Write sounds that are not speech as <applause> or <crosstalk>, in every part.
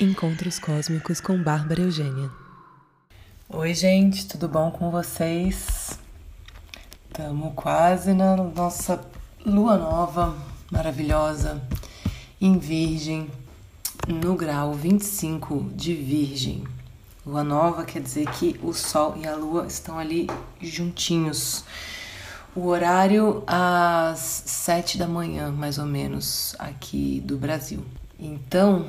Encontros Cósmicos com Bárbara Eugênia. Oi, gente, tudo bom com vocês? Estamos quase na nossa lua nova maravilhosa em Virgem, no grau 25 de Virgem. Lua nova quer dizer que o Sol e a Lua estão ali juntinhos. O horário às sete da manhã, mais ou menos, aqui do Brasil. Então,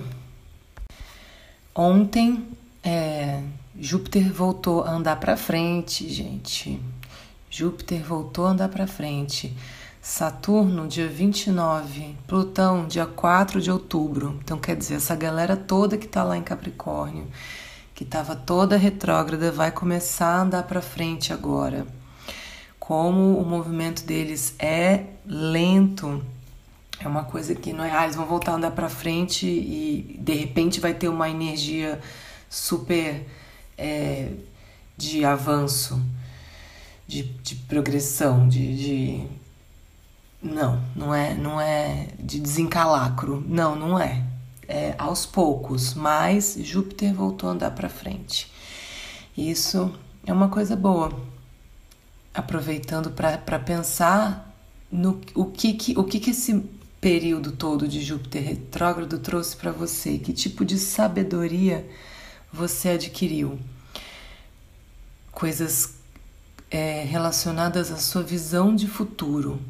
Ontem, é, Júpiter voltou a andar para frente, gente. Júpiter voltou a andar para frente. Saturno, dia 29, Plutão, dia 4 de outubro. Então, quer dizer, essa galera toda que está lá em Capricórnio, que estava toda retrógrada, vai começar a andar para frente agora. Como o movimento deles é lento, é uma coisa que não é, ah, eles vão voltar a andar para frente e de repente vai ter uma energia super é, de avanço, de, de progressão, de, de, não, não é, não é de desencalacro, não, não é. É aos poucos, mas Júpiter voltou a andar para frente. Isso é uma coisa boa. Aproveitando para pensar no o que, que o que, que esse período todo de Júpiter retrógrado trouxe para você? Que tipo de sabedoria você adquiriu? Coisas é, relacionadas à sua visão de futuro,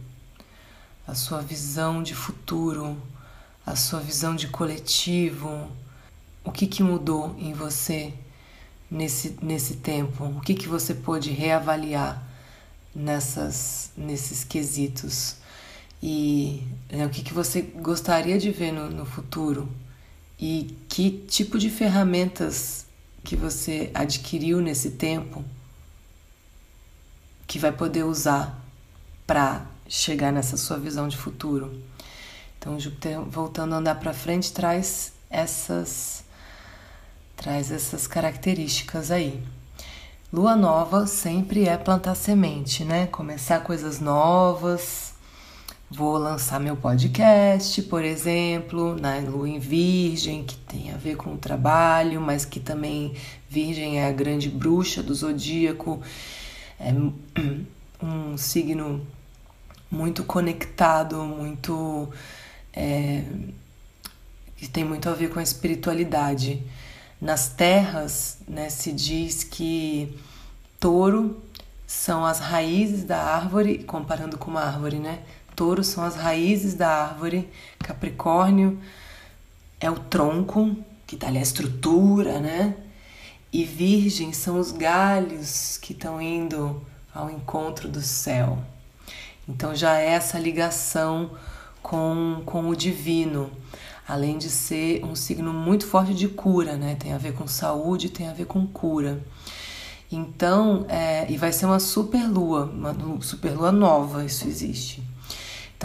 a sua visão de futuro, a sua visão de coletivo. O que, que mudou em você nesse, nesse tempo? O que, que você pôde reavaliar nessas, nesses quesitos? E né, o que, que você gostaria de ver no, no futuro e que tipo de ferramentas que você adquiriu nesse tempo que vai poder usar para chegar nessa sua visão de futuro. Então, Júpiter voltando a andar para frente traz essas traz essas características aí. Lua nova sempre é plantar semente, né? Começar coisas novas, Vou lançar meu podcast, por exemplo, na Lua em Virgem, que tem a ver com o trabalho, mas que também Virgem é a grande bruxa do zodíaco, é um signo muito conectado, muito. É, que tem muito a ver com a espiritualidade. Nas terras, né, se diz que touro são as raízes da árvore, comparando com uma árvore, né? Touro são as raízes da árvore, Capricórnio é o tronco, que está ali a estrutura, né? E Virgem são os galhos que estão indo ao encontro do céu. Então já é essa ligação com, com o divino, além de ser um signo muito forte de cura, né? Tem a ver com saúde, tem a ver com cura. Então, é, e vai ser uma super lua, uma super lua nova, isso existe.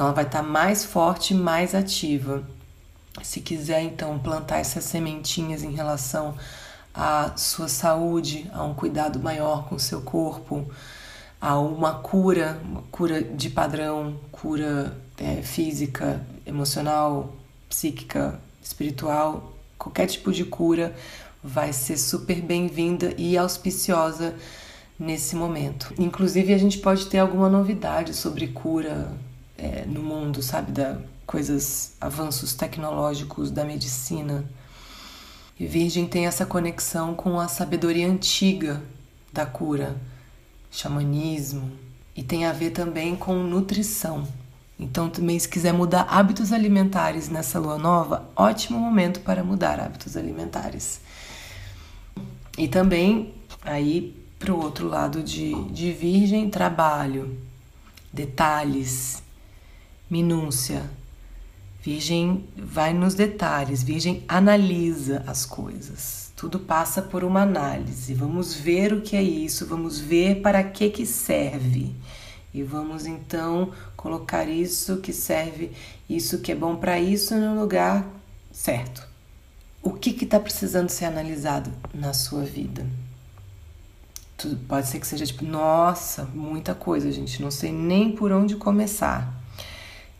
Então ela vai estar tá mais forte, mais ativa. Se quiser então plantar essas sementinhas em relação à sua saúde, a um cuidado maior com o seu corpo, a uma cura, uma cura de padrão, cura é, física, emocional, psíquica, espiritual, qualquer tipo de cura vai ser super bem-vinda e auspiciosa nesse momento. Inclusive, a gente pode ter alguma novidade sobre cura é, no mundo, sabe, da coisas, avanços tecnológicos da medicina. E Virgem tem essa conexão com a sabedoria antiga da cura, xamanismo, e tem a ver também com nutrição. Então, também, se quiser mudar hábitos alimentares nessa lua nova, ótimo momento para mudar hábitos alimentares. E também, aí, para o outro lado de, de Virgem, trabalho, detalhes, minúcia. Virgem vai nos detalhes, Virgem analisa as coisas. Tudo passa por uma análise. Vamos ver o que é isso, vamos ver para que que serve. E vamos então colocar isso que serve, isso que é bom para isso no lugar certo. O que está precisando ser analisado na sua vida? Tudo, pode ser que seja tipo, nossa, muita coisa, gente, não sei nem por onde começar.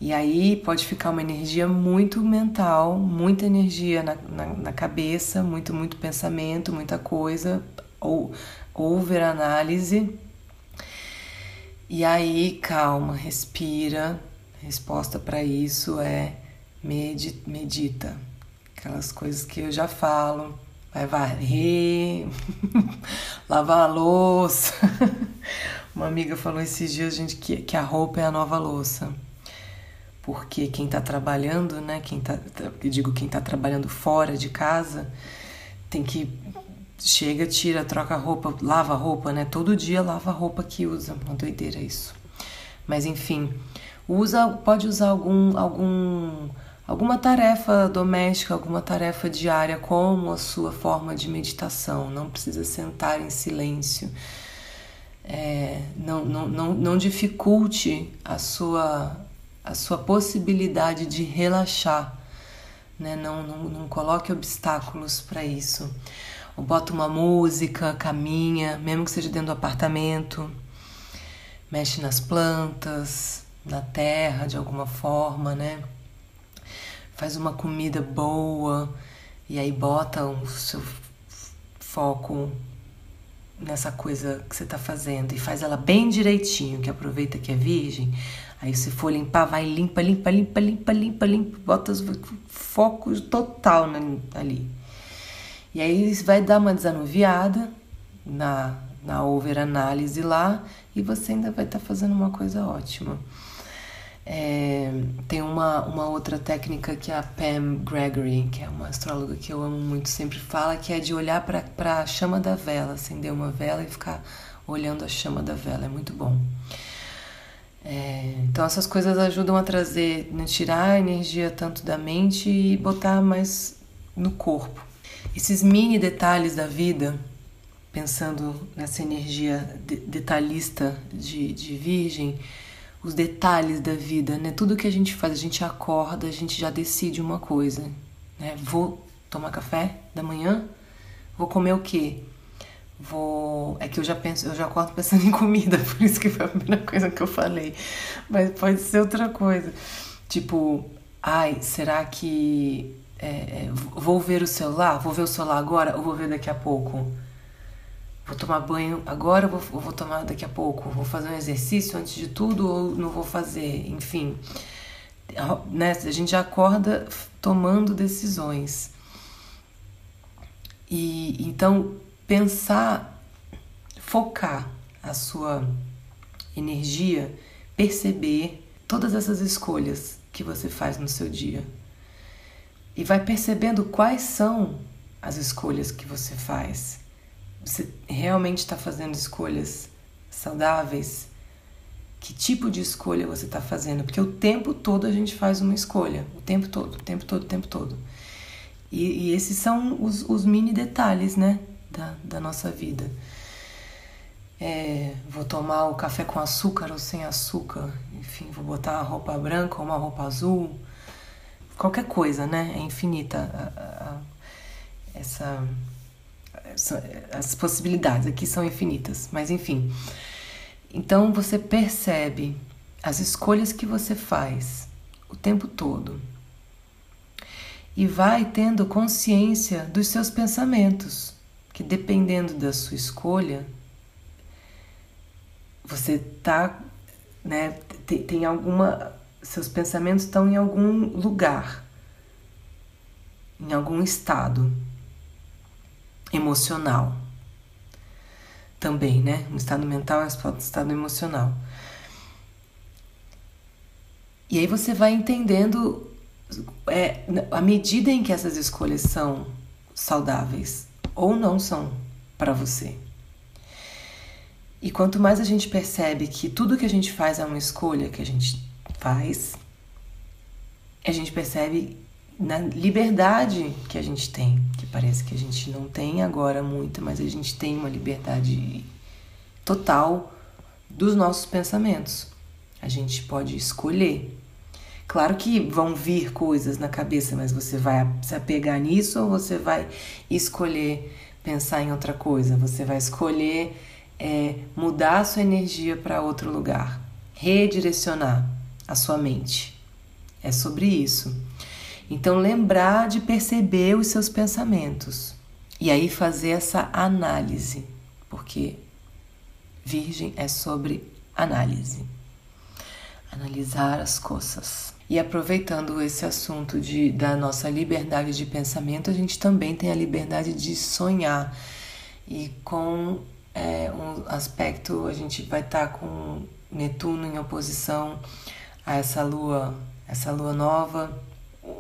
E aí pode ficar uma energia muito mental, muita energia na, na, na cabeça, muito, muito pensamento, muita coisa, ou over análise. E aí, calma, respira. A resposta para isso é medita. Aquelas coisas que eu já falo. Vai varrer, <laughs> lavar a louça. <laughs> Uma amiga falou esses dias, gente, que, que a roupa é a nova louça porque quem está trabalhando, né, quem tá, digo quem está trabalhando fora de casa, tem que chega, tira, troca roupa, lava roupa, né? Todo dia lava a roupa que usa, uma doideira isso. Mas enfim, usa, pode usar algum algum alguma tarefa doméstica, alguma tarefa diária como a sua forma de meditação. Não precisa sentar em silêncio. É, não, não, não, não dificulte a sua a sua possibilidade de relaxar, né? não, não, não coloque obstáculos para isso. Ou bota uma música, caminha, mesmo que seja dentro do apartamento, mexe nas plantas, na terra de alguma forma, né? Faz uma comida boa e aí bota o seu foco nessa coisa que você está fazendo e faz ela bem direitinho, que aproveita que é virgem, Aí se for limpar, vai limpa, limpa, limpa, limpa, limpa, limpa, bota foco total ali. E aí vai dar uma desanuviada na, na over análise lá e você ainda vai estar tá fazendo uma coisa ótima. É, tem uma, uma outra técnica que a Pam Gregory, que é uma astróloga que eu amo muito, sempre fala, que é de olhar para a chama da vela, acender uma vela e ficar olhando a chama da vela. É muito bom. É, então essas coisas ajudam a trazer, né, tirar a energia tanto da mente e botar mais no corpo. Esses mini detalhes da vida, pensando nessa energia de, detalhista de, de virgem, os detalhes da vida, né? Tudo que a gente faz, a gente acorda, a gente já decide uma coisa, né? Vou tomar café da manhã, vou comer o quê? Vou. É que eu já penso, eu já acordo pensando <laughs> em comida, por isso que foi a primeira coisa que eu falei. Mas pode ser outra coisa. Tipo, ai, será que é, é, vou ver o celular? Vou ver o celular agora ou vou ver daqui a pouco? Vou tomar banho agora ou vou, ou vou tomar daqui a pouco? Vou fazer um exercício antes de tudo ou não vou fazer? Enfim, né? A gente já acorda tomando decisões. E então pensar, focar a sua energia, perceber todas essas escolhas que você faz no seu dia. E vai percebendo quais são as escolhas que você faz. Você realmente está fazendo escolhas saudáveis? Que tipo de escolha você está fazendo? Porque o tempo todo a gente faz uma escolha. O tempo todo, o tempo todo, o tempo todo. E, e esses são os, os mini detalhes, né? Da, da nossa vida. É, vou tomar o café com açúcar ou sem açúcar, enfim, vou botar a roupa branca ou uma roupa azul, qualquer coisa, né? É infinita a, a, a, essa, essa, as possibilidades aqui são infinitas, mas enfim. Então você percebe as escolhas que você faz o tempo todo e vai tendo consciência dos seus pensamentos que dependendo da sua escolha, você tá, né, tem, tem alguma, seus pensamentos estão em algum lugar, em algum estado emocional. Também, né? Um estado mental é um estado emocional. E aí você vai entendendo é, à medida em que essas escolhas são saudáveis, ou não são para você. E quanto mais a gente percebe que tudo que a gente faz é uma escolha que a gente faz, a gente percebe na liberdade que a gente tem, que parece que a gente não tem agora muito, mas a gente tem uma liberdade total dos nossos pensamentos. A gente pode escolher. Claro que vão vir coisas na cabeça, mas você vai se apegar nisso ou você vai escolher pensar em outra coisa? Você vai escolher é, mudar a sua energia para outro lugar, redirecionar a sua mente. É sobre isso. Então, lembrar de perceber os seus pensamentos e aí fazer essa análise, porque Virgem é sobre análise, analisar as coisas. E aproveitando esse assunto de, da nossa liberdade de pensamento, a gente também tem a liberdade de sonhar. E com é, um aspecto, a gente vai estar tá com Netuno em oposição a essa lua, essa lua nova,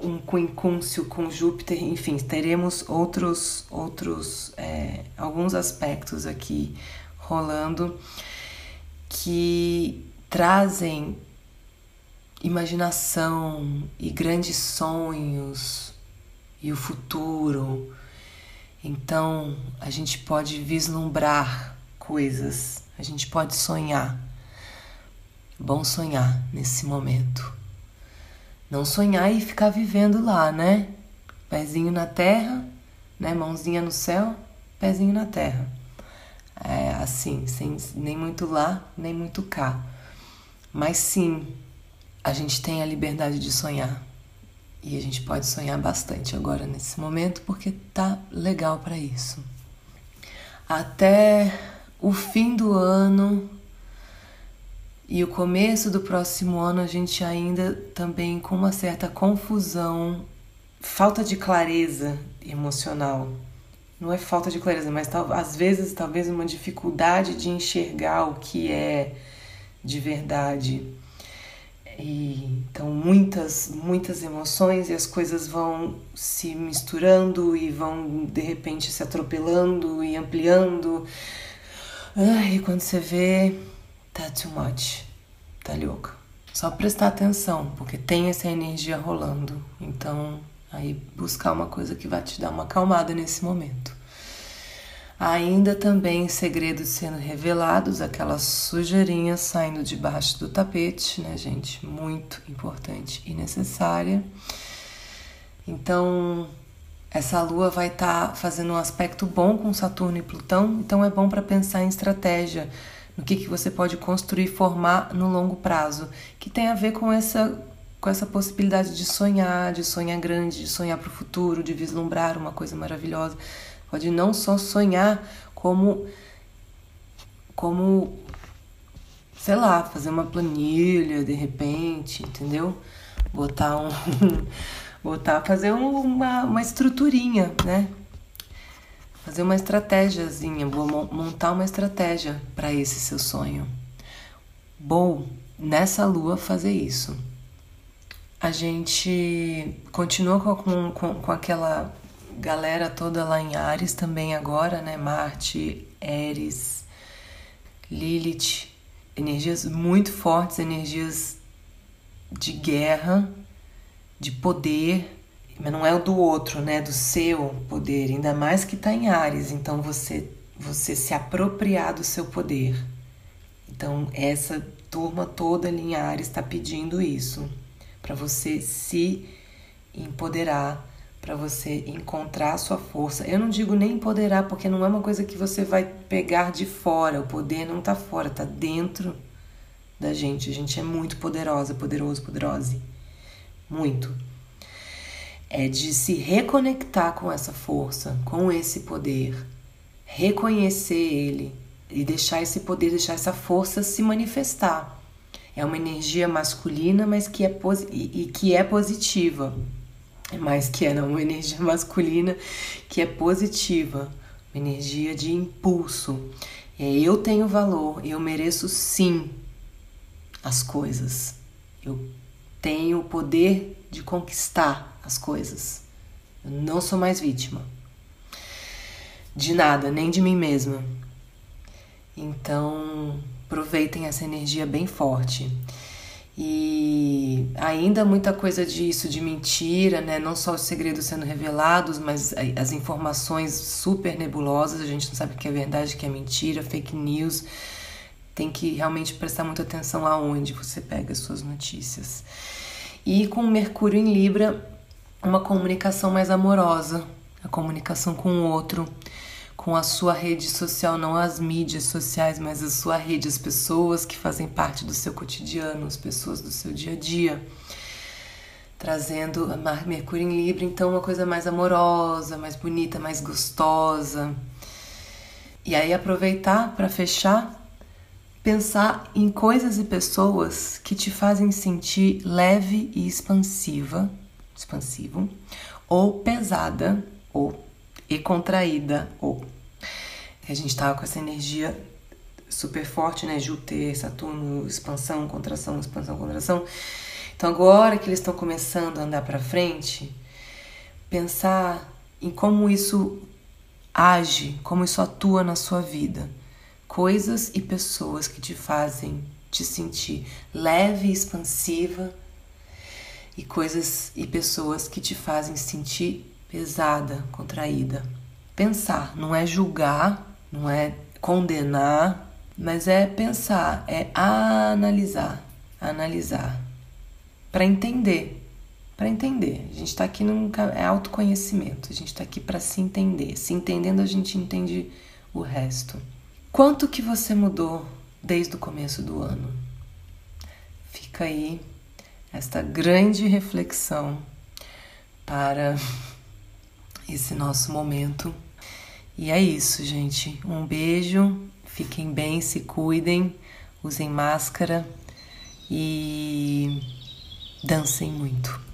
um quincúncio com Júpiter, enfim, teremos outros, outros é, alguns aspectos aqui rolando que trazem imaginação e grandes sonhos e o futuro. Então a gente pode vislumbrar coisas, a gente pode sonhar. Bom sonhar nesse momento. Não sonhar e ficar vivendo lá, né? Pezinho na terra, né? Mãozinha no céu, pezinho na terra. É assim, sem nem muito lá, nem muito cá. Mas sim, a gente tem a liberdade de sonhar. E a gente pode sonhar bastante agora nesse momento porque tá legal para isso. Até o fim do ano e o começo do próximo ano a gente ainda também com uma certa confusão, falta de clareza emocional. Não é falta de clareza, mas às vezes talvez uma dificuldade de enxergar o que é de verdade e, então, muitas, muitas emoções e as coisas vão se misturando e vão de repente se atropelando e ampliando. Ai, e quando você vê, tá too much, tá louca. Só prestar atenção, porque tem essa energia rolando. Então, aí buscar uma coisa que vai te dar uma acalmada nesse momento. Ainda também segredos sendo revelados, aquelas sujeirinhas saindo debaixo do tapete, né, gente? Muito importante e necessária. Então, essa lua vai estar tá fazendo um aspecto bom com Saturno e Plutão, então é bom para pensar em estratégia, no que, que você pode construir e formar no longo prazo, que tem a ver com essa com essa possibilidade de sonhar, de sonhar grande, de sonhar para o futuro, de vislumbrar uma coisa maravilhosa. Pode não só sonhar, como, como, sei lá, fazer uma planilha de repente, entendeu? Botar um. <laughs> botar, fazer uma, uma estruturinha, né? Fazer uma estratégiazinha, vou montar uma estratégia para esse seu sonho. Bom, nessa lua fazer isso. A gente continua com, com, com aquela galera toda lá em Ares também agora, né? Marte, Eris, Lilith, energias muito fortes, energias de guerra, de poder, mas não é o do outro, né? Do seu poder, ainda mais que tá em Ares, então você você se apropriar do seu poder. Então essa turma toda ali em Ares está pedindo isso para você se empoderar para você encontrar a sua força. Eu não digo nem empoderar, porque não é uma coisa que você vai pegar de fora. O poder não está fora, está dentro da gente. A gente é muito poderosa, poderoso, poderosa. Muito. É de se reconectar com essa força, com esse poder, reconhecer ele e deixar esse poder, deixar essa força se manifestar. É uma energia masculina, mas que é, e, e que é positiva mas que é uma energia <laughs> masculina que é positiva, uma energia de impulso. É, eu tenho valor, eu mereço sim as coisas. Eu tenho o poder de conquistar as coisas. Eu não sou mais vítima de nada, nem de mim mesma. Então, aproveitem essa energia bem forte. E ainda muita coisa disso, de mentira, né? Não só os segredos sendo revelados, mas as informações super nebulosas, a gente não sabe o que é verdade, o que é mentira, fake news. Tem que realmente prestar muita atenção aonde você pega as suas notícias. E com Mercúrio em Libra, uma comunicação mais amorosa, a comunicação com o outro com a sua rede social, não as mídias sociais, mas a sua rede, as pessoas que fazem parte do seu cotidiano, as pessoas do seu dia a dia. trazendo Mercúrio em Libra, então uma coisa mais amorosa, mais bonita, mais gostosa. E aí aproveitar para fechar, pensar em coisas e pessoas que te fazem sentir leve e expansiva, expansivo, ou pesada, ou e contraída, ou a gente tava com essa energia super forte, né? Júpiter, Saturno, expansão, contração, expansão, contração. Então agora que eles estão começando a andar para frente, pensar em como isso age, como isso atua na sua vida. Coisas e pessoas que te fazem te sentir leve e expansiva e coisas e pessoas que te fazem sentir pesada, contraída. Pensar, não é julgar, não é condenar, mas é pensar, é analisar, analisar para entender. Para entender. A gente está aqui num é autoconhecimento. A gente está aqui para se entender. Se entendendo, a gente entende o resto. Quanto que você mudou desde o começo do ano? Fica aí esta grande reflexão para esse nosso momento. E é isso, gente. Um beijo. Fiquem bem, se cuidem, usem máscara e Dancem muito.